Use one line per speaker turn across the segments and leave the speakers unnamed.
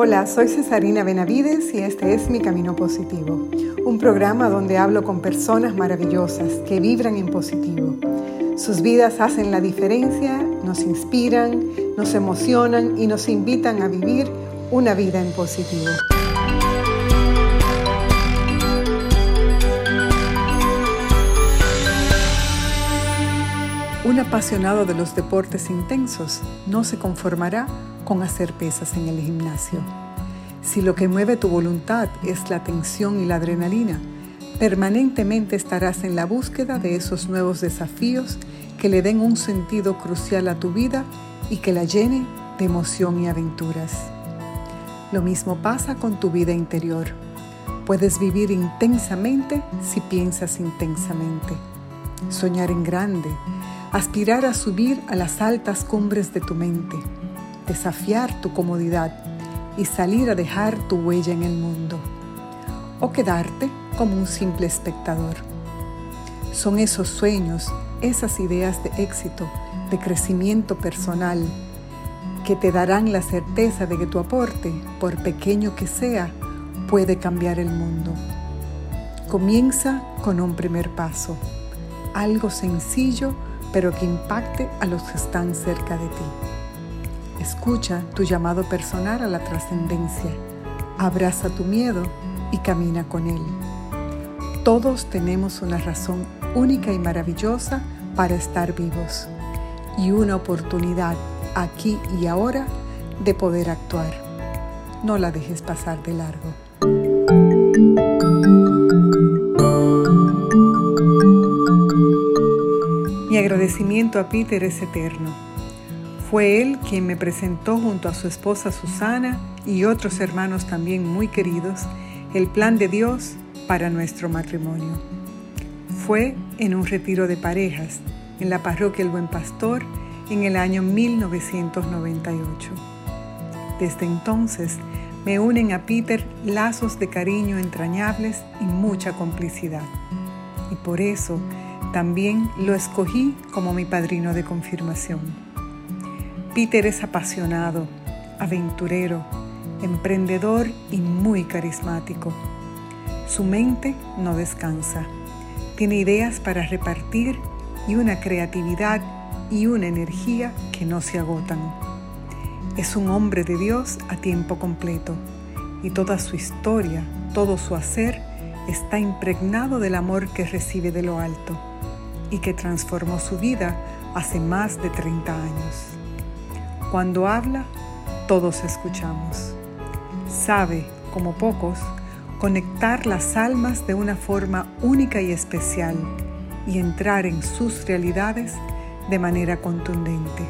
Hola, soy Cesarina Benavides y este es Mi Camino Positivo, un programa donde hablo con personas maravillosas que vibran en positivo. Sus vidas hacen la diferencia, nos inspiran, nos emocionan y nos invitan a vivir una vida en positivo. Apasionado de los deportes intensos no se conformará con hacer pesas en el gimnasio. Si lo que mueve tu voluntad es la tensión y la adrenalina, permanentemente estarás en la búsqueda de esos nuevos desafíos que le den un sentido crucial a tu vida y que la llene de emoción y aventuras. Lo mismo pasa con tu vida interior. Puedes vivir intensamente si piensas intensamente. Soñar en grande, aspirar a subir a las altas cumbres de tu mente desafiar tu comodidad y salir a dejar tu huella en el mundo, o quedarte como un simple espectador. Son esos sueños, esas ideas de éxito, de crecimiento personal, que te darán la certeza de que tu aporte, por pequeño que sea, puede cambiar el mundo. Comienza con un primer paso, algo sencillo pero que impacte a los que están cerca de ti. Escucha tu llamado personal a la trascendencia. Abraza tu miedo y camina con él. Todos tenemos una razón única y maravillosa para estar vivos y una oportunidad aquí y ahora de poder actuar. No la dejes pasar de largo. Mi agradecimiento a Peter es eterno fue él quien me presentó junto a su esposa Susana y otros hermanos también muy queridos el plan de Dios para nuestro matrimonio. Fue en un retiro de parejas en la parroquia El Buen Pastor en el año 1998. Desde entonces me unen a Peter lazos de cariño entrañables y mucha complicidad. Y por eso también lo escogí como mi padrino de confirmación. Peter es apasionado, aventurero, emprendedor y muy carismático. Su mente no descansa. Tiene ideas para repartir y una creatividad y una energía que no se agotan. Es un hombre de Dios a tiempo completo y toda su historia, todo su hacer está impregnado del amor que recibe de lo alto y que transformó su vida hace más de 30 años. Cuando habla, todos escuchamos. Sabe, como pocos, conectar las almas de una forma única y especial y entrar en sus realidades de manera contundente.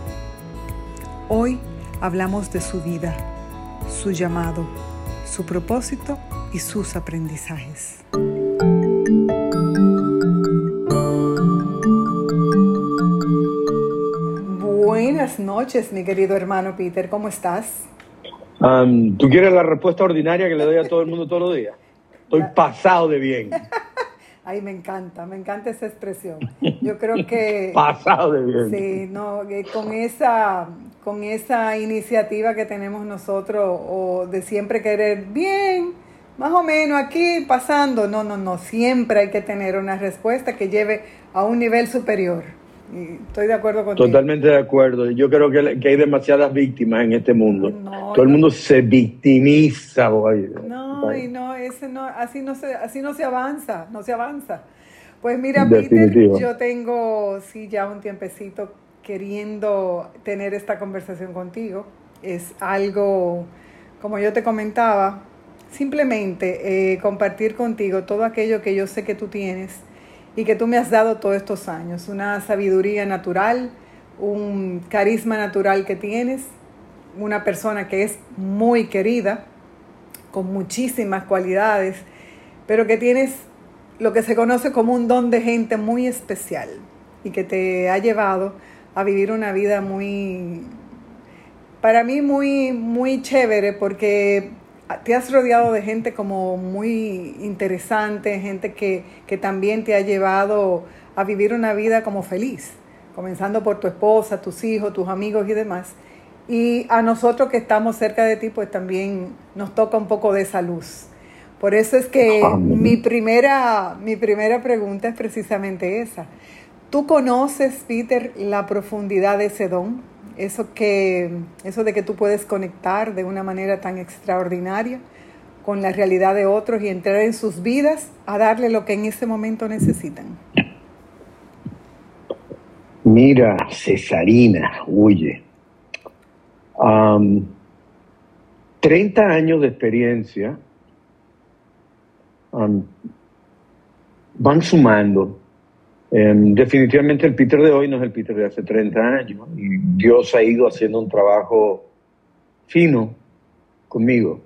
Hoy hablamos de su vida, su llamado, su propósito y sus aprendizajes. Buenas noches, mi querido hermano Peter, ¿cómo estás?
¿Tú quieres la respuesta ordinaria que le doy a todo el mundo todos los días? Estoy pasado de bien.
Ay, me encanta, me encanta esa expresión. Yo creo que...
pasado de bien.
Sí, no, con esa, con esa iniciativa que tenemos nosotros o de siempre querer bien, más o menos aquí pasando, no, no, no, siempre hay que tener una respuesta que lleve a un nivel superior estoy de acuerdo contigo.
Totalmente de acuerdo. Yo creo que, hay demasiadas víctimas en este mundo. Todo el mundo se victimiza.
No, y no, ese no, así no se, así no se avanza, no se avanza. Pues mira, Peter, yo tengo sí ya un tiempecito queriendo tener esta conversación contigo. Es algo, como yo te comentaba, simplemente eh, compartir contigo todo aquello que yo sé que tú tienes y que tú me has dado todos estos años. Una sabiduría natural, un carisma natural que tienes, una persona que es muy querida, con muchísimas cualidades, pero que tienes lo que se conoce como un don de gente muy especial y que te ha llevado a vivir una vida muy, para mí muy, muy chévere porque te has rodeado de gente como muy interesante, gente que, también te ha llevado a vivir una vida como feliz, comenzando por tu esposa, tus hijos, tus amigos y demás. Y a nosotros que estamos cerca de ti, pues también nos toca un poco de esa luz. Por eso es que mi primera, mi primera pregunta es precisamente esa. ¿Tú conoces, Peter, la profundidad de ese don? Eso, que, eso de que tú puedes conectar de una manera tan extraordinaria con la realidad de otros y entrar en sus vidas a darle lo que en ese momento necesitan.
Mira, Cesarina, huye. 30 años de experiencia van sumando. Em, definitivamente el Peter de hoy no es el Peter de hace 30 años. Y Dios ha ido haciendo un trabajo fino conmigo.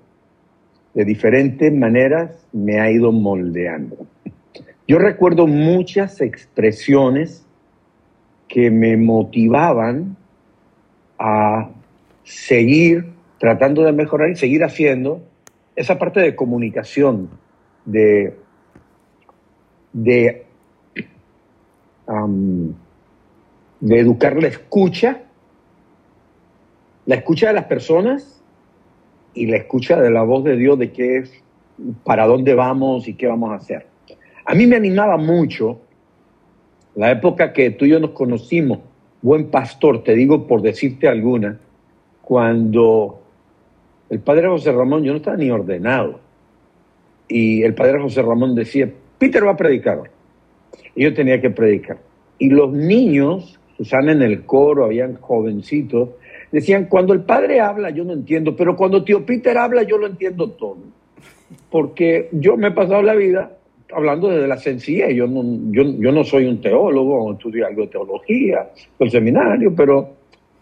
De diferentes maneras me ha ido moldeando. Yo recuerdo muchas expresiones que me motivaban a seguir tratando de mejorar y seguir haciendo esa parte de comunicación, de, de, de educar la escucha, la escucha de las personas y la escucha de la voz de Dios de qué es, para dónde vamos y qué vamos a hacer. A mí me animaba mucho la época que tú y yo nos conocimos, buen pastor, te digo por decirte alguna, cuando el padre José Ramón, yo no estaba ni ordenado, y el padre José Ramón decía, Peter va a predicar Y yo tenía que predicar. Y los niños, Susana en el coro, habían jovencitos, decían, cuando el padre habla yo no entiendo, pero cuando tío Peter habla yo lo entiendo todo. Porque yo me he pasado la vida hablando desde la sencillez, yo no, yo, yo no soy un teólogo, estudié algo de teología, el seminario, pero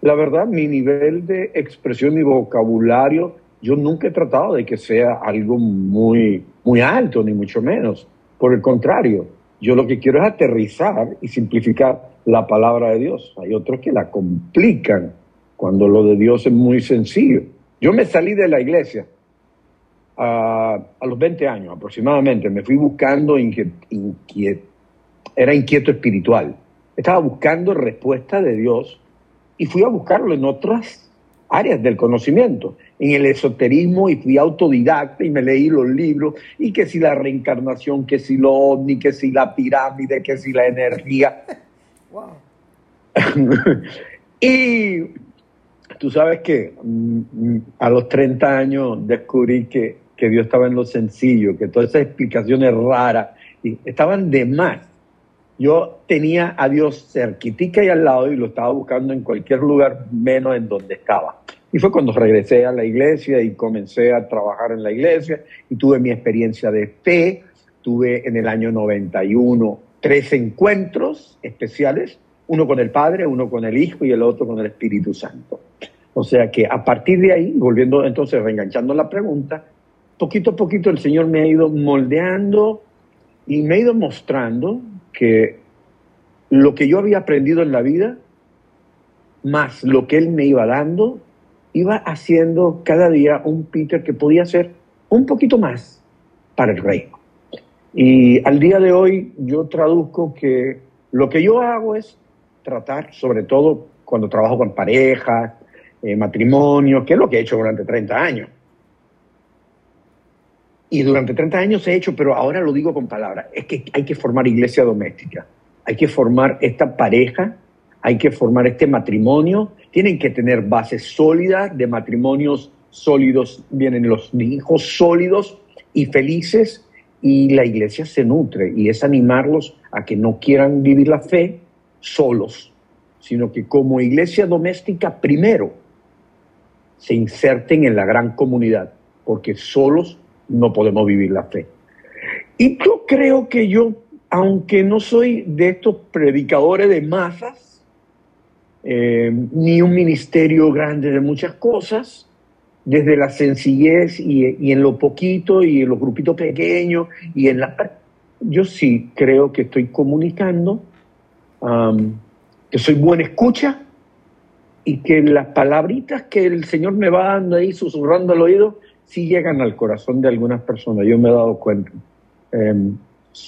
la verdad, mi nivel de expresión y vocabulario, yo nunca he tratado de que sea algo muy, muy alto, ni mucho menos. Por el contrario, yo lo que quiero es aterrizar y simplificar la palabra de Dios. Hay otros que la complican cuando lo de Dios es muy sencillo. Yo me salí de la iglesia a, los 20 años aproximadamente. Me fui buscando era inquieto espiritual. Estaba buscando respuesta de Dios y fui a buscarlo en otras áreas del conocimiento, en el esoterismo y fui autodidacta y me leí los libros y que si la reencarnación, que si lo ovni, que si la pirámide, que si la energía. y tú sabes que mm, a los 30 años descubrí que, que Dios estaba en lo sencillo, que todas esas explicaciones raras estaban de más yo tenía a Dios cerquitica y al lado y lo estaba buscando en cualquier lugar menos en donde estaba. Y fue cuando regresé a la iglesia y comencé a trabajar en la iglesia y tuve mi experiencia de fe. Tuve en el año 91 tres encuentros especiales, uno con el Padre, uno con el Hijo y el otro con el Espíritu Santo. O sea que a partir de ahí, volviendo entonces, reenganchando la pregunta, poquito a poquito el Señor me ha ido moldeando y me ha ido mostrando que lo que yo había aprendido en la vida, más lo que él me iba dando, iba haciendo cada día un Peter que podía ser un poquito más para el reino. Y al día de hoy yo traduzco que lo que yo hago es tratar, sobre todo cuando trabajo con parejas, eh, matrimonio, que es lo que he hecho durante 30 años, y durante 30 años he hecho, pero ahora lo digo con palabras, es que hay que formar iglesia doméstica, hay que formar esta pareja, hay que formar este matrimonio, tienen que tener bases sólidas, de matrimonios sólidos vienen los hijos sólidos y felices y la iglesia se nutre y es animarlos a que no quieran vivir la fe solos, sino que como iglesia doméstica primero se inserten en la gran comunidad, porque solos no podemos vivir la fe. Y yo creo que yo, aunque no soy de estos predicadores de masas, eh, ni un ministerio grande de muchas cosas, desde la sencillez y, en lo poquito y en los grupitos pequeños y en la... Yo sí creo que estoy comunicando, que soy buena escucha y que las palabritas que el Señor me va dando ahí susurrando al oído, sí llegan al corazón de algunas personas, yo me he dado cuenta. Em,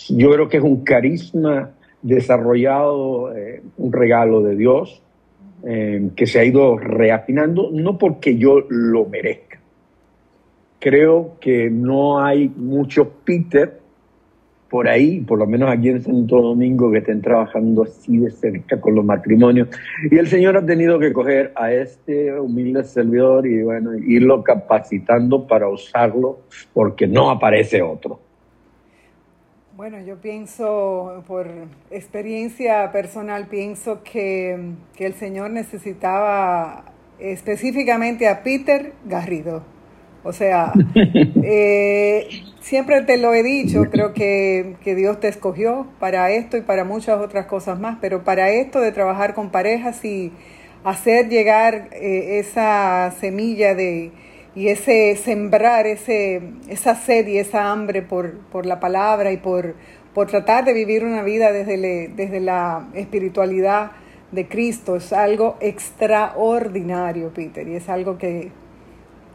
yo creo que es un carisma desarrollado, eh, un regalo de Dios, eh, que se ha ido reafinando, no porque yo lo merezca. Creo que no hay muchos Peter por ahí, por lo menos aquí en Santo Domingo, que estén trabajando así de cerca con los matrimonios. Y el Señor ha tenido que coger a este humilde servidor y bueno, irlo capacitando para usarlo, porque no aparece otro.
Bueno, yo pienso, por experiencia personal, pienso que, que el Señor necesitaba específicamente a Peter Garrido. O sea, eh, siempre te lo he dicho, creo que, Dios te escogió para esto y para muchas otras cosas más, pero para esto de trabajar con parejas y hacer llegar eh, esa semilla de y ese sembrar ese, esa sed y esa hambre por, por la palabra y por, por tratar de vivir una vida desde, desde la espiritualidad de Cristo es algo extraordinario, Peter, y es algo que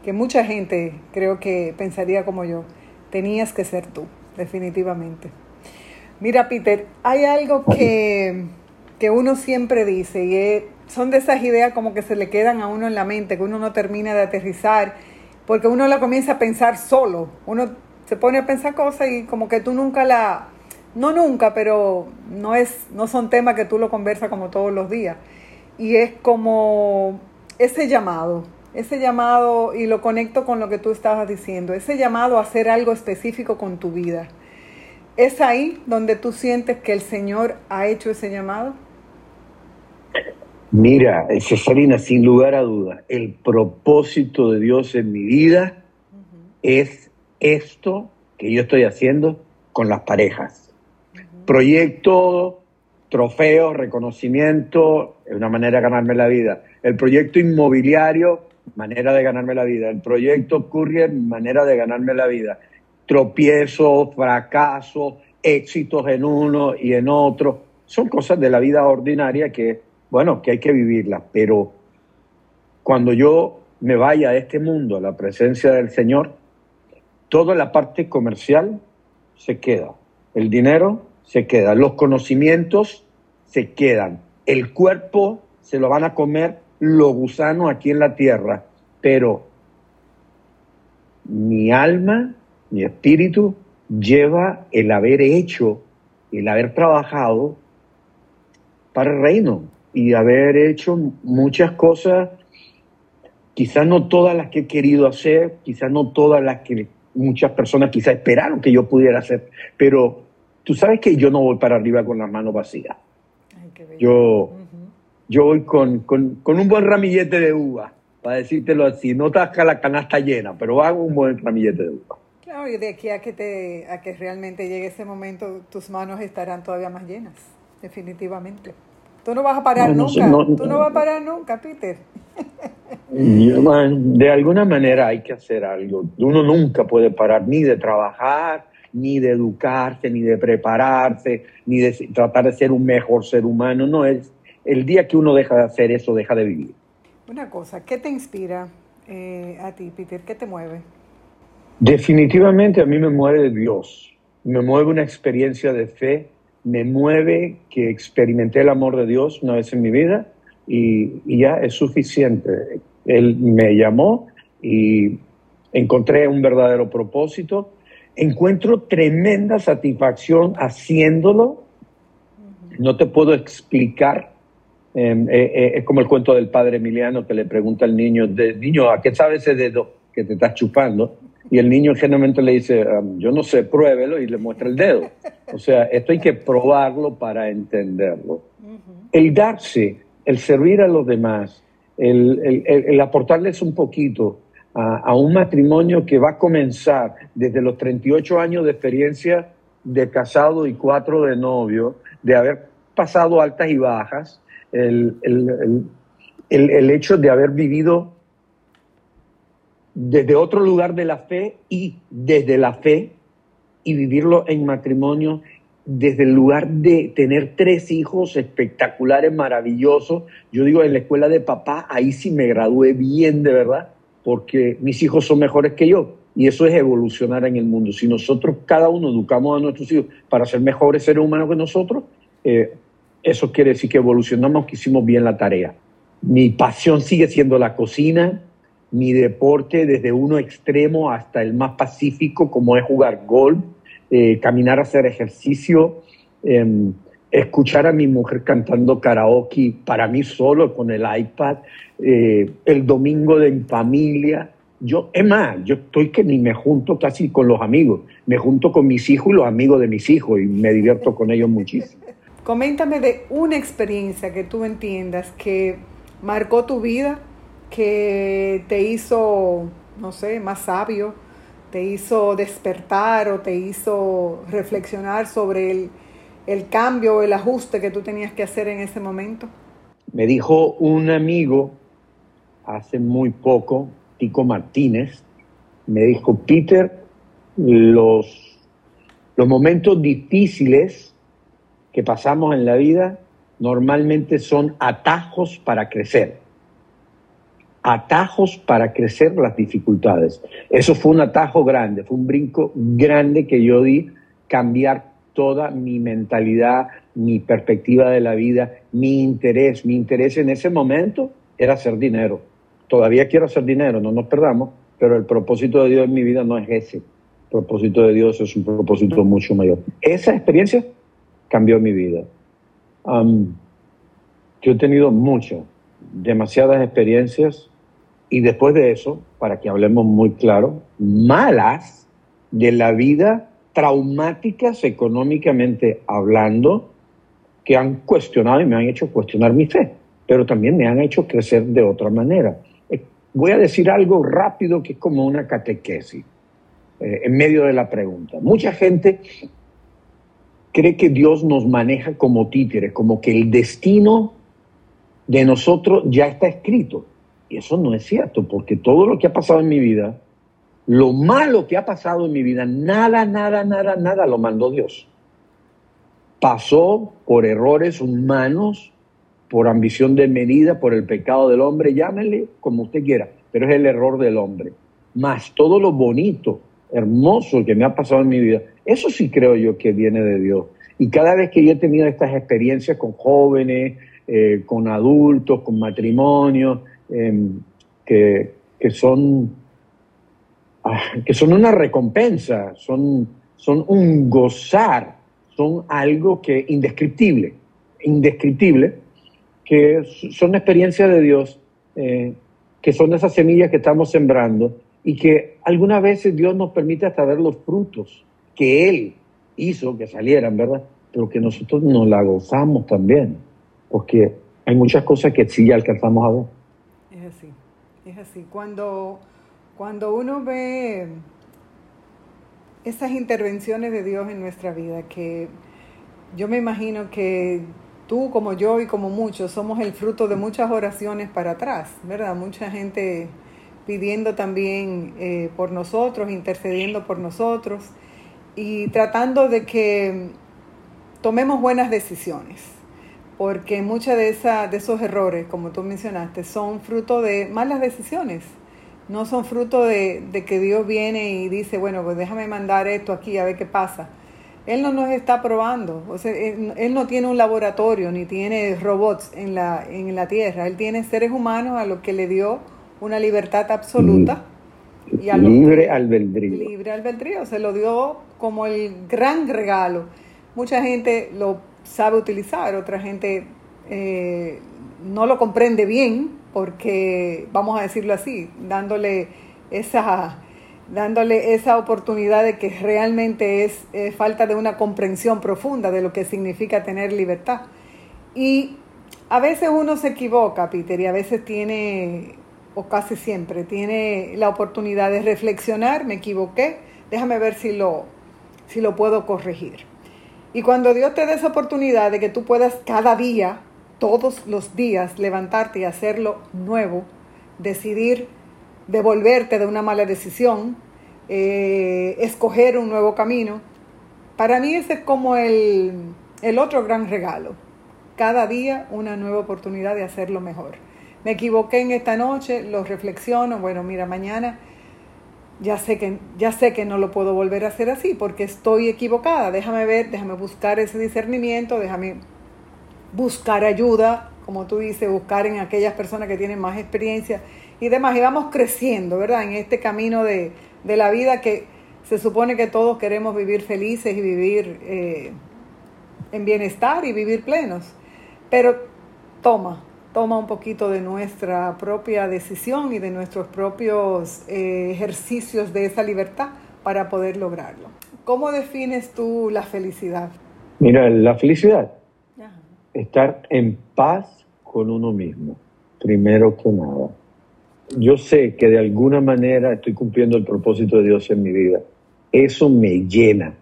que mucha gente creo que pensaría como yo, tenías que ser tú, definitivamente. Mira, Peter, hay algo que, que uno siempre dice y son de esas ideas como que se le quedan a uno en la mente, que uno no termina de aterrizar, porque uno la comienza a pensar solo, uno se pone a pensar cosas y como que tú nunca la, no nunca, pero no, es, no son temas que tú lo conversas como todos los días. Y es como ese llamado, ese llamado, y lo conecto con lo que tú estabas diciendo, ese llamado a hacer algo específico con tu vida, ¿es ahí donde tú sientes que el Señor ha hecho ese llamado?
Mira, Cesarina, sin lugar a duda, el propósito de Dios en mi vida es esto que yo estoy haciendo con las parejas. Proyecto, trofeo, reconocimiento, es una manera de ganarme la vida. El proyecto inmobiliario manera de ganarme la vida. El proyecto Courier, manera de ganarme la vida. Tropiezos, fracasos, éxitos en uno y en otro. Son cosas de la vida ordinaria que, bueno, que hay que vivirlas. Pero cuando yo me vaya a este mundo, a la presencia del Señor, toda la parte comercial se queda. El dinero se queda. Los conocimientos se quedan. El cuerpo se lo van a comer lo gusano aquí en la tierra, pero mi alma, mi espíritu lleva el haber hecho, el haber trabajado para el reino y haber hecho muchas cosas, quizás no todas las que he querido hacer, quizás no todas las que muchas personas quizás esperaron que yo pudiera hacer, pero tú sabes que yo no voy para arriba con las manos vacías. yo, yo voy con, un buen ramillete de uva, para decírtelo así. No tasca la canasta llena, pero hago un buen ramillete de uva.
Claro, y de aquí a que, te, a que realmente llegue ese momento, tus manos estarán todavía más llenas, definitivamente. Tú no vas a parar nunca, tú no vas a parar nunca, Peter.
de alguna manera hay que hacer algo. Uno nunca puede parar ni de trabajar, ni de educarse, ni de prepararse, ni de tratar de ser un mejor ser humano. No es el día que uno deja de hacer eso, deja de vivir.
Una cosa, ¿qué te inspira eh, a ti, Peter? ¿Qué te mueve?
Definitivamente a mí me mueve Dios, me mueve una experiencia de fe, me mueve que experimenté el amor de Dios una vez en mi vida y, y ya es suficiente. Él me llamó y encontré un verdadero propósito, encuentro tremenda satisfacción haciéndolo, no te puedo explicar Em, eh, eh, es como el cuento del padre Emiliano que le pregunta al niño, de, niño, ¿a qué sabe ese dedo que te estás chupando? Y el niño generalmente le dice, yo no sé, pruébelo y le muestra el dedo. O sea, esto hay que probarlo para entenderlo. El darse, el servir a los demás, el, aportarles un poquito a, a, un matrimonio que va a comenzar desde los 38 años de experiencia de casado y cuatro de novio, de haber pasado altas y bajas, el, el, hecho de haber vivido desde otro lugar de la fe y desde la fe y vivirlo en matrimonio desde el lugar de tener tres hijos espectaculares, maravillosos. Yo digo, en la escuela de papá, ahí sí me gradué bien, de verdad, porque mis hijos son mejores que yo. Y eso es evolucionar en el mundo. Si nosotros, cada uno, educamos a nuestros hijos para ser mejores seres humanos que nosotros, eh, eso quiere decir que evolucionamos, que hicimos bien la tarea. Mi pasión sigue siendo la cocina, mi deporte desde uno extremo hasta el más pacífico, como es jugar golf, eh, caminar, hacer ejercicio, em, escuchar a mi mujer cantando karaoke para mí solo con el iPad, eh, el domingo de familia. Yo, es más, yo estoy que ni me junto casi con los amigos, me junto con mis hijos y los amigos de mis hijos y me divierto con ellos muchísimo.
Coméntame de una experiencia que tú entiendas que marcó tu vida, que te hizo, no sé, más sabio, te hizo despertar o te hizo reflexionar sobre el, el cambio o el ajuste que tú tenías que hacer en ese momento?
Me dijo un amigo hace muy poco, Tico Martínez, me dijo, Peter, los, los momentos difíciles que pasamos en la vida normalmente son atajos para crecer. Atajos para crecer las dificultades. Eso fue un atajo grande, fue un brinco grande que yo di, cambiar toda mi mentalidad, mi perspectiva de la vida, mi interés. Mi interés en ese momento era hacer dinero. Todavía quiero hacer dinero, no nos perdamos, pero el propósito de Dios en mi vida no es ese. El propósito de Dios es un propósito mucho mayor. Esa experiencia cambió mi vida. yo he tenido muchas, demasiadas experiencias y después de eso, para que hablemos muy claro, malas de la vida, traumáticas económicamente hablando, que han cuestionado y me han hecho cuestionar mi fe, pero también me han hecho crecer de otra manera. Eh, voy a decir algo rápido que es como una catequesis eh, en medio de la pregunta. Mucha gente cree que Dios nos maneja como títeres, como que el destino de nosotros ya está escrito. Y eso no es cierto, porque todo lo que ha pasado en mi vida, lo malo que ha pasado en mi vida, nada, nada, nada, nada lo mandó Dios. Pasó por errores humanos, por ambición de medida, por el pecado del hombre, llámele como usted quiera, pero es el error del hombre. Más todo lo bonito, hermoso que me ha pasado en mi vida, eso sí creo yo que viene de Dios. Y cada vez que yo he tenido estas experiencias con jóvenes, eh, con adultos, con matrimonios, em, que, son, ah, que son una recompensa, son, son un gozar, son algo que indescriptible, indescriptible, que son experiencias de Dios, eh, que son esas semillas que estamos sembrando y que algunas veces Dios nos permite hasta ver los frutos que Él hizo que salieran, ¿verdad? Pero que nosotros nos la gozamos también, porque hay muchas cosas que sí ya alcanzamos a ver.
Es así, es así. Cuando, cuando uno ve esas intervenciones de Dios en nuestra vida, que yo me imagino que tú como yo y como muchos somos el fruto de muchas oraciones para atrás, ¿verdad? Mucha gente pidiendo también eh, por nosotros, intercediendo por nosotros y tratando de que tomemos buenas decisiones, porque muchos de, de esos errores, como tú mencionaste, son fruto de malas decisiones, no son fruto de, que Dios viene y dice, bueno, pues déjame mandar esto aquí a ver qué pasa. Él no nos está probando, o sea, él, no tiene un laboratorio ni tiene robots en la, en la tierra, él tiene seres humanos a los que le dio una libertad absoluta.
Y libre albedrío.
Libre albedrío, se lo dio como el gran regalo. Mucha gente lo sabe utilizar, otra gente eh, no lo comprende bien, porque, vamos a decirlo así, dándole esa, dándole esa oportunidad de que realmente es falta de una comprensión profunda de lo que significa tener libertad. Y a veces uno se equivoca, Peter, y a veces tiene, o casi siempre, tiene la oportunidad de reflexionar, me equivoqué, déjame ver si lo, si lo puedo corregir. Y cuando Dios te dé esa oportunidad de que tú puedas cada día, todos los días, levantarte y hacerlo nuevo, decidir devolverte de una mala decisión, eh, escoger un nuevo camino, para mí ese es como el, el otro gran regalo. Cada día una nueva oportunidad de hacerlo mejor. Me equivoqué en esta noche, lo reflexiono, bueno, mira, mañana ya sé que ya sé que no lo puedo volver a hacer así porque estoy equivocada. Déjame ver, déjame buscar ese discernimiento, déjame buscar ayuda como tú dices, buscar en aquellas personas que tienen más experiencia y demás. Y vamos creciendo, ¿verdad? En este camino de, de la vida que se supone que todos queremos vivir felices y vivir eh, en bienestar y vivir plenos. Pero toma, toma un poquito de nuestra propia decisión y de nuestros propios eh, ejercicios de esa libertad para poder lograrlo. ¿Cómo defines tú la felicidad?
Mira, la felicidad, estar en paz con uno mismo, primero que nada. Yo sé que de alguna manera estoy cumpliendo el propósito de Dios en mi vida. Eso me llena.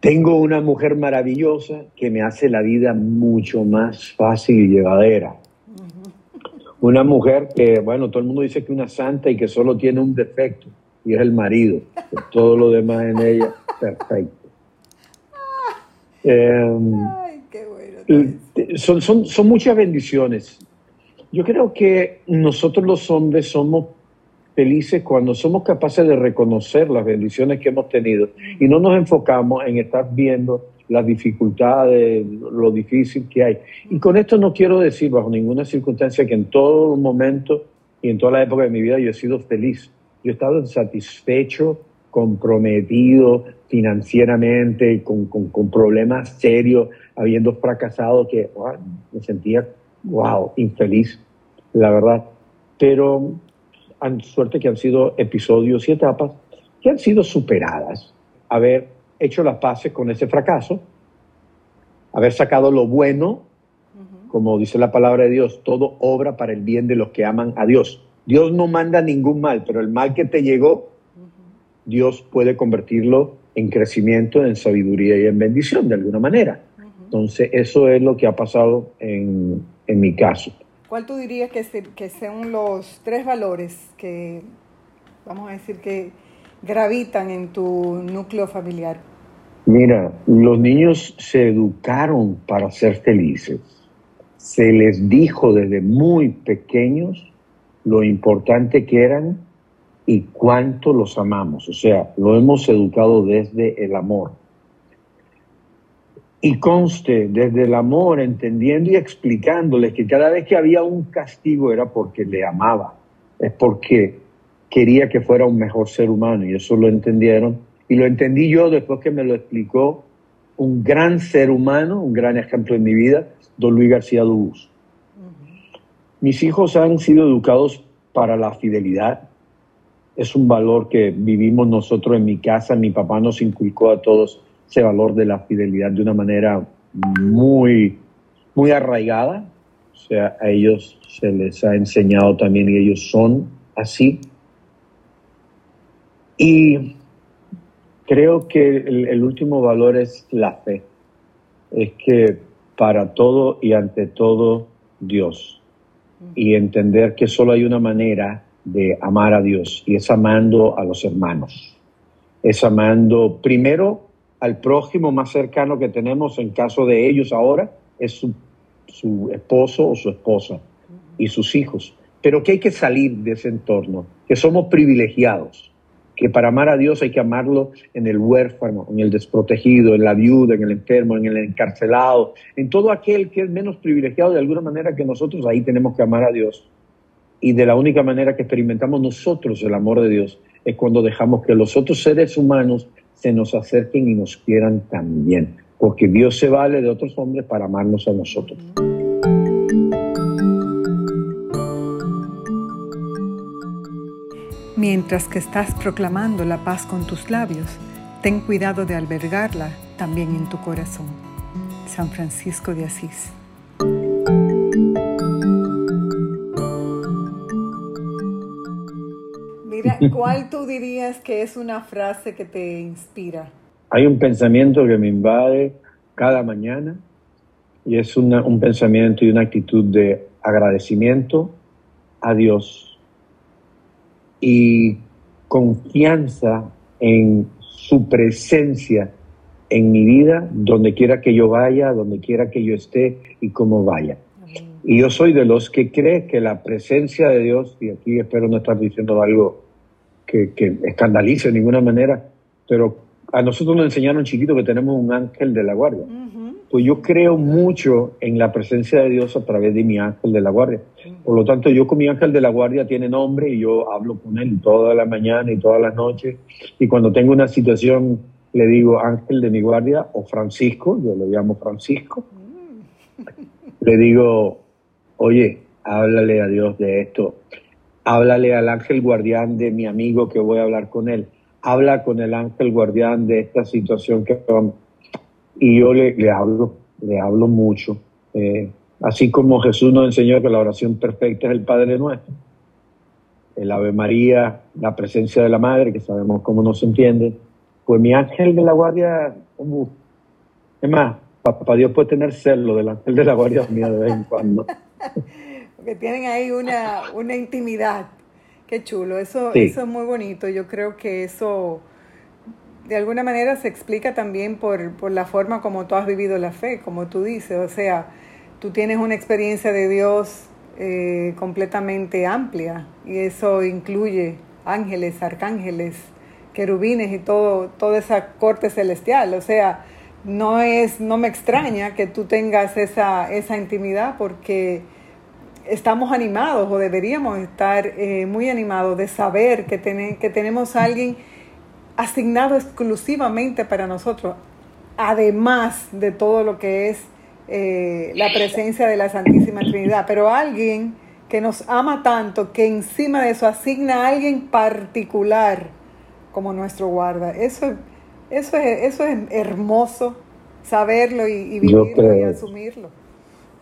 Tengo una mujer maravillosa que me hace la vida mucho más fácil y llevadera. Una mujer que, bueno, todo el mundo dice que es una santa y que solo tiene un defecto, y es el marido. Todo lo demás en ella, perfecto. Em, son, son, son muchas bendiciones. Yo creo que nosotros los hombres somos felices cuando somos capaces de reconocer las bendiciones que hemos tenido y no nos enfocamos en estar viendo las dificultades, lo difícil que hay. Y con esto no quiero decir bajo ninguna circunstancia que en todo momento y en toda la época de mi vida yo he sido feliz. Yo he estado satisfecho, comprometido financieramente, con, con, problemas serios, habiendo fracasado, que me sentía, wow, infeliz, la verdad. Pero han, suerte que han sido episodios y etapas que han sido superadas. Haber hecho las paces con ese fracaso, haber sacado lo bueno, como dice la palabra de Dios, todo obra para el bien de los que aman a Dios. Dios no manda ningún mal, pero el mal que te llegó, Dios puede convertirlo en crecimiento, en sabiduría y en bendición de alguna manera. Entonces, eso es lo que ha pasado en, en mi caso.
¿Cuál tú dirías que, que son los tres valores que, vamos a decir, que gravitan en tu núcleo familiar?
Mira, los niños se educaron para ser felices. Se les dijo desde muy pequeños lo importante que eran y cuánto los amamos. O sea, lo hemos educado desde el amor. Y conste desde el amor, entendiendo y explicándoles que cada vez que había un castigo era porque le amaba, es porque quería que fuera un mejor ser humano y eso lo entendieron. Y lo entendí yo después que me lo explicó un gran ser humano, un gran ejemplo en mi vida, don Luis García Dubus. Mis hijos han sido educados para la fidelidad. Es un valor que vivimos nosotros en mi casa. Mi papá nos inculcó a todos ese valor de la fidelidad de una manera muy, muy arraigada. O sea, a ellos se les ha enseñado también y ellos son así. Y creo que el, último valor es la fe. Es que para todo y ante todo Dios. Y entender que solo hay una manera de amar a Dios y es amando a los hermanos. Es amando primero al prójimo más cercano que tenemos en caso de ellos ahora es su, su esposo o su esposa y sus hijos. Pero que hay que salir de ese entorno, que somos privilegiados, que para amar a Dios hay que amarlo en el huérfano, en el desprotegido, en la viuda, en el enfermo, en el encarcelado, en todo aquel que es menos privilegiado de alguna manera que nosotros, ahí tenemos que amar a Dios. Y de la única manera que experimentamos nosotros el amor de Dios es cuando dejamos que los otros seres humanos se nos acerquen y nos quieran también, porque Dios se vale de otros hombres para amarnos a nosotros.
Mientras que estás proclamando la paz con tus labios, ten cuidado de albergarla también en tu corazón. San Francisco de Asís. ¿cuál tú dirías que es una frase que te inspira?
Hay un pensamiento que me invade cada mañana y es un pensamiento y una actitud de agradecimiento a Dios y confianza en su presencia en mi vida, donde quiera que yo vaya, donde quiera que yo esté y cómo vaya. Y yo soy de los que cree que la presencia de Dios, y aquí espero no estar diciendo algo que, escandalice de ninguna manera, pero a nosotros nos enseñaron chiquito que tenemos un ángel de la guardia. pues yo creo mucho en la presencia de Dios a través de mi ángel de la guardia. Por lo tanto, yo con mi ángel de la guardia tiene nombre y yo hablo con él toda la mañana y todas las noches. Y cuando tengo una situación, le digo ángel de mi guardia o Francisco, yo lo llamo Francisco. Le digo, oye, háblale a Dios de esto. Háblale al ángel guardián de mi amigo que voy a hablar con él. Habla con el ángel guardián de esta situación que y yo le, hablo, le hablo mucho. Eh, así como Jesús nos enseñó que la oración perfecta es el Padre Nuestro. El Ave María, la presencia de la Madre, que sabemos cómo nos entiende. Pues mi ángel de la guardia, es más, papá Dios puede tener celo del ángel de la guardia mía de vez en cuando.
Porque tienen ahí una, una intimidad. Qué chulo, eso, eso es muy bonito. Yo creo que eso de alguna manera se explica también por, por, la forma como tú has vivido la fe, como tú dices. O sea, tú tienes una experiencia de Dios eh, completamente amplia y eso incluye ángeles, arcángeles, querubines y todo, toda esa corte celestial. O sea, no, es, no me extraña que tú tengas esa, esa intimidad porque estamos animados o deberíamos estar eh, muy animados de saber que, que tenemos a alguien asignado exclusivamente para nosotros, además de todo lo que es eh, la presencia de la Santísima Trinidad, pero alguien que nos ama tanto que encima de eso asigna a alguien particular como nuestro guarda. Eso, eso, es, eso es hermoso saberlo y, vivirlo y asumirlo.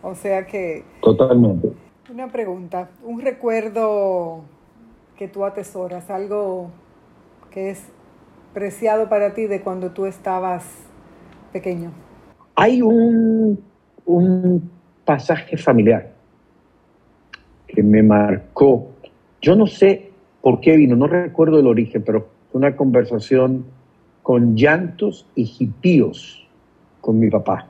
O sea que...
Totalmente.
Una pregunta, un recuerdo que tú atesoras, algo que es preciado para ti de cuando tú estabas pequeño?
Hay un, un pasaje familiar que me marcó. Yo no sé por qué vino, no recuerdo el origen, pero una conversación con llantos y jipíos con mi papá.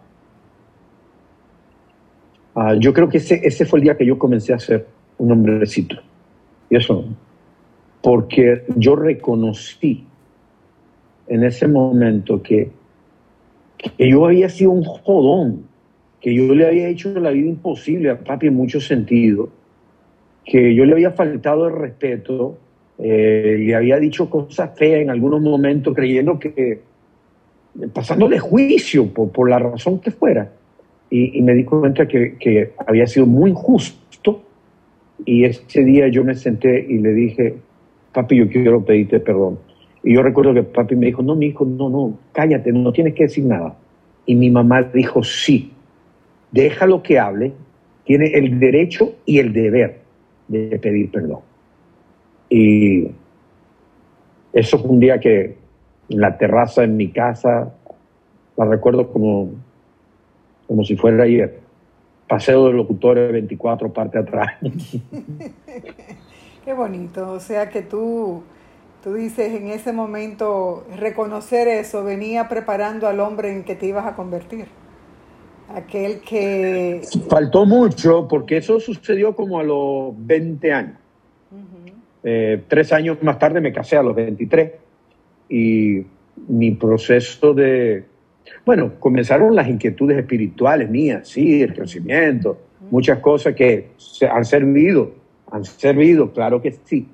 Ah, yo creo que ese, ese fue el día que yo comencé a ser un hombrecito. Y eso, porque yo reconocí en ese momento que, que yo había sido un jodón, que yo le había hecho la vida imposible a papi en muchos sentidos, que yo le había faltado el respeto, eh, le había dicho cosas feas en algunos momentos creyendo que, pasándole juicio por, por la razón que fuera. Y, me di cuenta que, había sido muy injusto. Y ese día yo me senté y le dije, papi, yo quiero pedirte perdón. Y yo recuerdo que papi me dijo, no, mi hijo, no, no, cállate, no tienes que decir nada. Y mi mamá dijo, sí, déjalo que hable, tiene el derecho y el deber de pedir perdón. Y eso fue un día que la terraza en mi casa, la recuerdo como, como si fuera ayer. Paseo de locutores 24, parte atrás.
Qué bonito, o sea que tú Tú dices en ese momento, reconocer eso venía preparando al hombre en que te ibas a convertir. Aquel que...
Faltó mucho porque eso sucedió como a los 20 años. Eh, tres años más tarde me casé a los 23 y mi proceso de... Bueno, comenzaron las inquietudes espirituales mías, sí, el crecimiento, muchas cosas que se han servido, han servido, claro que sí.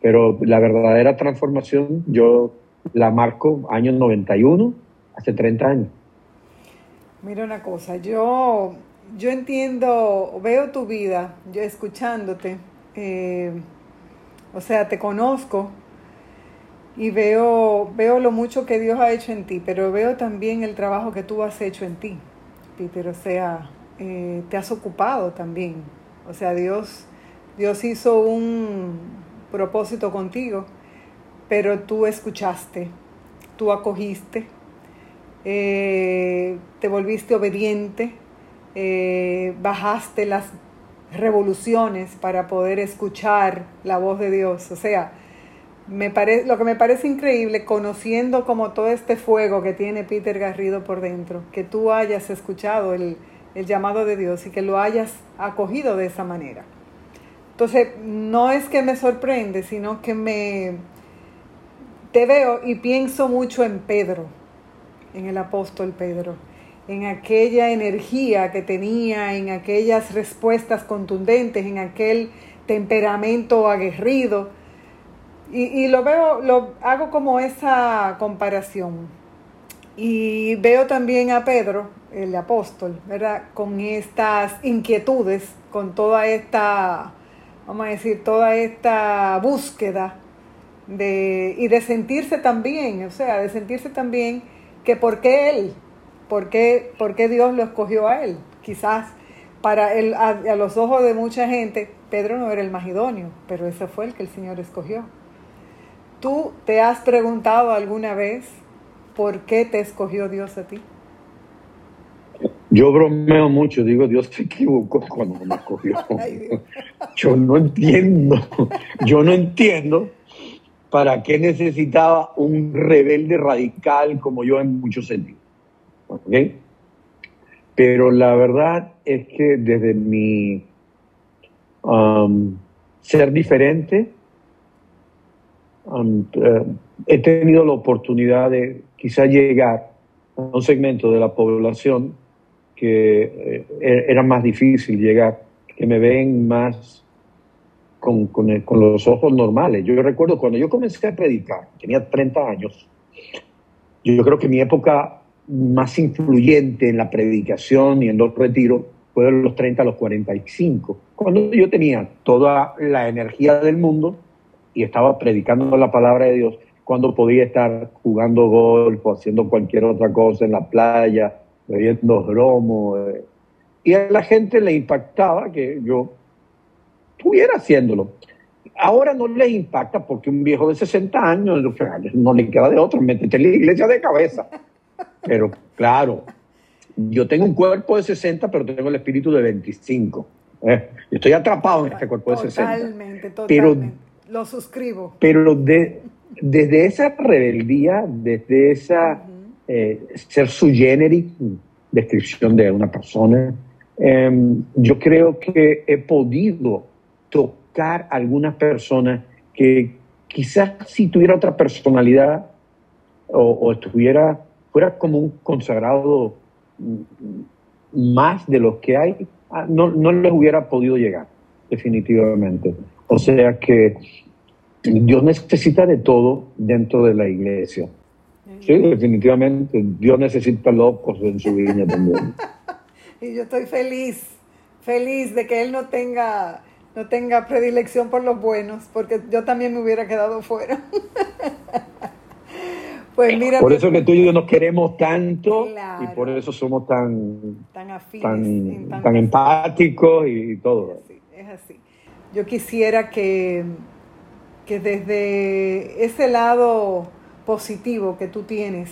Pero la verdadera transformación yo la marco año 91, hace 30 años.
Mira una cosa, yo, yo entiendo, veo tu vida, yo escuchándote, eh, o sea, te conozco y veo, veo lo mucho que Dios ha hecho en ti, pero veo también el trabajo que tú has hecho en ti, Peter, o sea, eh, te has ocupado también, o sea, Dios, Dios hizo un, propósito contigo, pero tú escuchaste, tú acogiste, eh, te volviste obediente, eh, bajaste las revoluciones para poder escuchar la voz de Dios. O sea, me lo que me parece increíble, conociendo como todo este fuego que tiene Peter Garrido por dentro, que tú hayas escuchado el llamado de Dios y que lo hayas acogido de esa manera. Entonces, no es que me sorprende, sino que me te veo y pienso mucho en Pedro. en el apóstol Pedro, en aquella energía que tenía, en aquellas respuestas contundentes, en aquel temperamento aguerrido. Y, lo veo, lo hago como esa comparación. Y veo también a Pedro, el apóstol, ¿verdad? Con estas inquietudes, con toda esta, vamos a decir, toda esta búsqueda de, y de sentirse también, o sea, de sentirse también que por qué él, por qué, por qué Dios lo escogió a él. Quizás para él, a, los ojos de mucha gente, Pedro no era el más idóneo, pero ese fue el que el Señor escogió. ¿Tú te has preguntado alguna vez por qué te escogió Dios a ti?
Yo bromeo mucho, digo, Dios se equivocó cuando me escogió. yo no entiendo, yo no entiendo para qué necesitaba un rebelde radical como yo en muchos sentidos. Pero la verdad es que desde mi um, ser diferente, um, eh, he tenido la oportunidad de quizá llegar a un segmento de la población que eh, era más difícil llegar, que me ven más con, con, los ojos normales. Yo recuerdo cuando yo comencé a predicar, tenía 30 años, yo creo que mi época más influyente en la predicación y en los retiros fue de los 30 a los 45, cuando yo tenía toda la energía del mundo y estaba predicando la palabra de Dios, cuando podía estar jugando golf o haciendo cualquier otra cosa en la playa, bebiendo bromo. Eh. Y a la gente le impactaba que yo estuviera haciéndolo. Ahora no le impacta porque un viejo de 60 años no le queda de otro, métete en la iglesia de cabeza. Pero claro, yo tengo un cuerpo de 60, pero tengo el espíritu de 25. ¿eh? Estoy atrapado en este cuerpo de 60.
Totalmente, totalmente. Lo suscribo.
Pero desde esa rebeldía, desde esa eh, ser su generic, descripción de una persona, em, yo creo que he podido tocar a algunas personas que quizás si tuviera otra personalidad o, estuviera, fuera como un consagrado más de los que hay, ah, no, no les hubiera podido llegar, definitivamente. O sea que Dios necesita de todo dentro de la iglesia. Sí, definitivamente. Dios necesita locos en su viña también.
y yo estoy feliz, feliz de que Él no tenga no tenga predilección por los buenos, porque yo también me hubiera quedado fuera.
pues mira, por eso que tú y yo nos queremos tanto y por eso somos tan tan, afines, tan, empáticos y todo.
Es así, es así. Yo quisiera que, que desde ese lado positivo que tú tienes,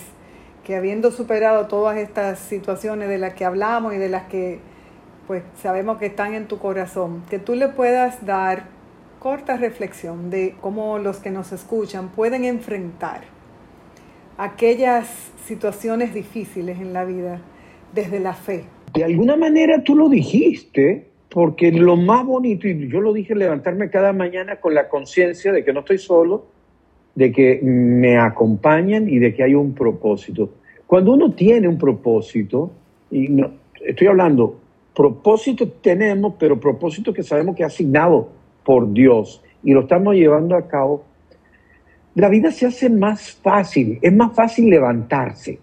que habiendo superado todas estas situaciones de las que hablamos y de las que pues sabemos que están en tu corazón, que tú le puedas dar corta reflexión de cómo los que nos escuchan pueden enfrentar aquellas situaciones difíciles en la vida desde la fe.
De alguna manera tú lo dijiste, porque lo más bonito, y yo lo dije, levantarme cada mañana con la conciencia de que no estoy solo, de que me acompañan y de que hay un propósito. Cuando uno tiene un propósito, y no, estoy hablando propósito tenemos, pero propósito que sabemos que es asignado por Dios y lo estamos llevando a cabo, la vida se hace más fácil, es más fácil levantarse.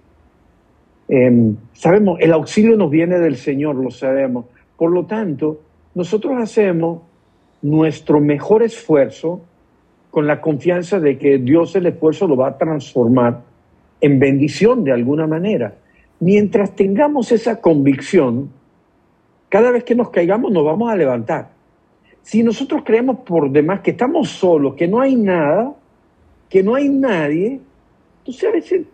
Em, sabemos, el auxilio nos viene del Señor, lo sabemos. Por lo tanto, nosotros hacemos nuestro mejor esfuerzo con la confianza de que Dios el esfuerzo lo va a transformar en bendición de alguna manera. Mientras tengamos esa convicción, cada vez que nos caigamos nos vamos a levantar. Si nosotros creemos por demás que estamos solos, que no hay nada, que no hay nadie, entonces a veces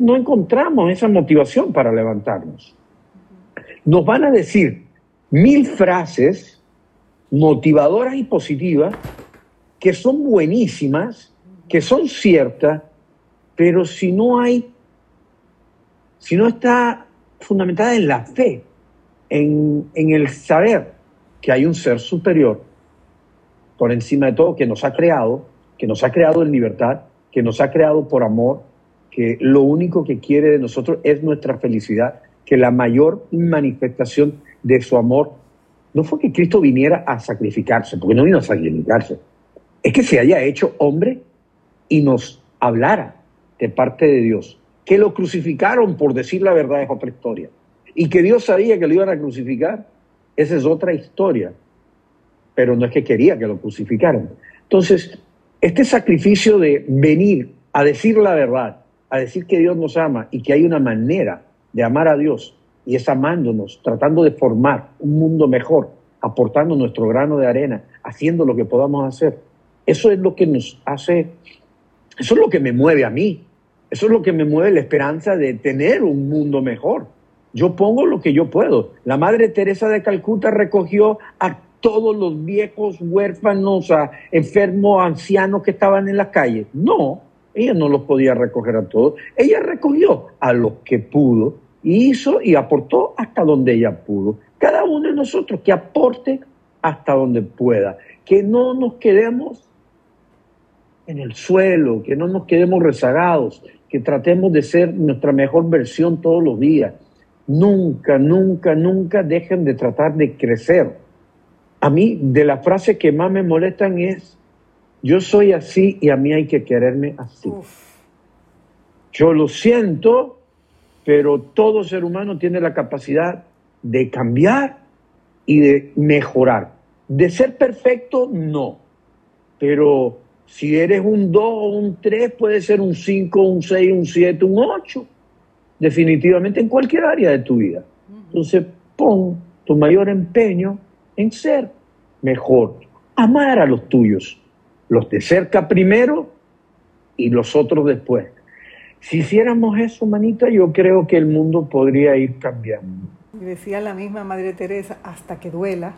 no encontramos esa motivación para levantarnos. Nos van a decir mil frases motivadoras y positivas que son buenísimas, que son ciertas, pero si no hay, si no está fundamentada en la fe, en, el saber que hay un ser superior por encima de todo que nos ha creado, que nos ha creado en libertad, que nos ha creado por amor, que lo único que quiere de nosotros es nuestra felicidad, que la mayor manifestación de su amor no fue que Cristo viniera a sacrificarse, porque no vino a sacrificarse, es que se haya hecho hombre y nos hablara de parte de Dios. Que lo crucificaron por decir la verdad es otra historia. Y que Dios sabía que lo iban a crucificar, esa es otra historia. Pero no es que quería que lo crucificaran. Entonces, este sacrificio de venir a decir la verdad, a decir que Dios nos ama y que hay una manera de amar a Dios y es amándonos, tratando de formar un mundo mejor, aportando nuestro grano de arena, haciendo lo que podamos hacer. Eso es lo que nos hace, eso es lo que me mueve a mí, eso es lo que me mueve la esperanza de tener un mundo mejor. Yo pongo lo que yo puedo. La Madre Teresa de Calcuta recogió a todos los viejos huérfanos, a enfermos, ancianos que estaban en la calle. No, ella no los podía recoger a todos. Ella recogió a los que pudo y hizo y aportó hasta donde ella pudo. Cada uno de nosotros que aporte hasta donde pueda. Que no nos quedemos en el suelo, que no nos quedemos rezagados, que tratemos de ser nuestra mejor versión todos los días. Nunca, nunca, nunca dejen de tratar de crecer. A mí, de la frase que más me molestan es, yo soy así y a mí hay que quererme así. Yo lo siento, pero todo ser humano tiene la capacidad de cambiar y de mejorar. De ser perfecto, no. Pero si eres un 2 o un 3, puede ser un 5, un 6, un 7, un 8. Definitivamente en cualquier área de tu vida. Entonces, pon tu mayor empeño en ser mejor. Amar a los tuyos. Los de cerca primero y los otros después. Si hiciéramos eso, manita, yo creo que el mundo podría ir cambiando.
Decía la misma Madre Teresa, hasta que duela,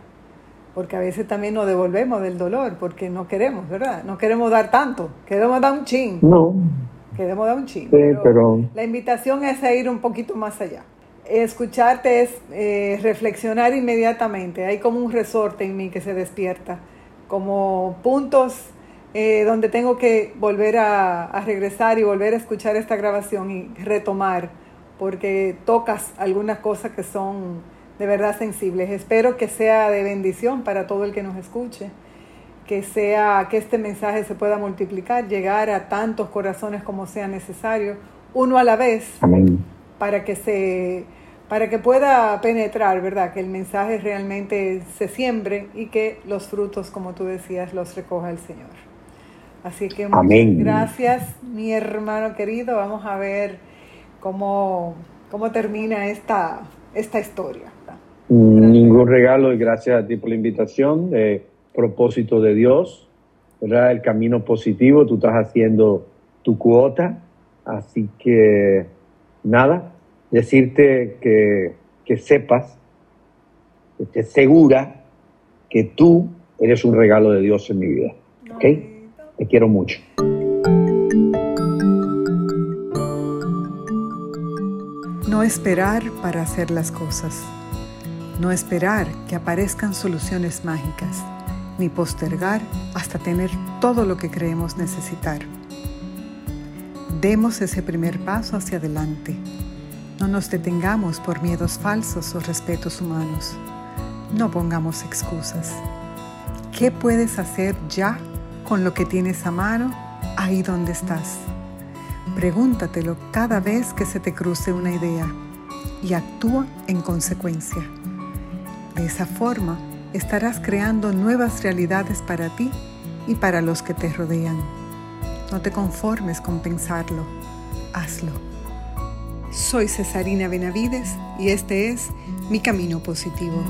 porque a veces también nos devolvemos del dolor, porque no queremos, ¿verdad? No queremos dar tanto, queremos dar un chin.
No.
Queremos dar un chin.
Sí, pero,
La invitación es a ir un poquito más allá. Escucharte es eh, reflexionar inmediatamente. Hay como un resorte en mí que se despierta, como puntos eh, donde tengo que volver a, regresar y volver a escuchar esta grabación y retomar, porque tocas algunas cosas que son de verdad sensibles. Espero que sea de bendición para todo el que nos escuche, que sea que este mensaje se pueda multiplicar, llegar a tantos corazones como sea necesario, uno a la vez, para que se para que pueda penetrar, ¿verdad? Que el mensaje realmente se siembre y que los frutos, como tú decías, los recoja el Señor. Así que muchas gracias, mi hermano querido. Vamos a ver cómo, cómo termina esta, esta historia.
Ningún regalo y gracias a ti por la invitación. de propósito de Dios, ¿verdad? El camino positivo, tú estás haciendo tu cuota. Así que nada, decirte que, que sepas, que estés segura que tú eres un regalo de Dios en mi vida. ¿Ok? Te quiero mucho.
No esperar para hacer las cosas. No esperar que aparezcan soluciones mágicas, ni postergar hasta tener todo lo que creemos necesitar. Demos ese primer paso hacia adelante. No nos detengamos por miedos falsos o respetos humanos. No pongamos excusas. ¿Qué puedes hacer ya con lo que tienes a mano ahí donde estás. Pregúntatelo cada vez que se te cruce una idea y actúa en consecuencia. De esa forma estarás creando nuevas realidades para ti y para los que te rodean. No te conformes con pensarlo, hazlo. Soy Cesarina Benavides y este es Mi Camino Positivo.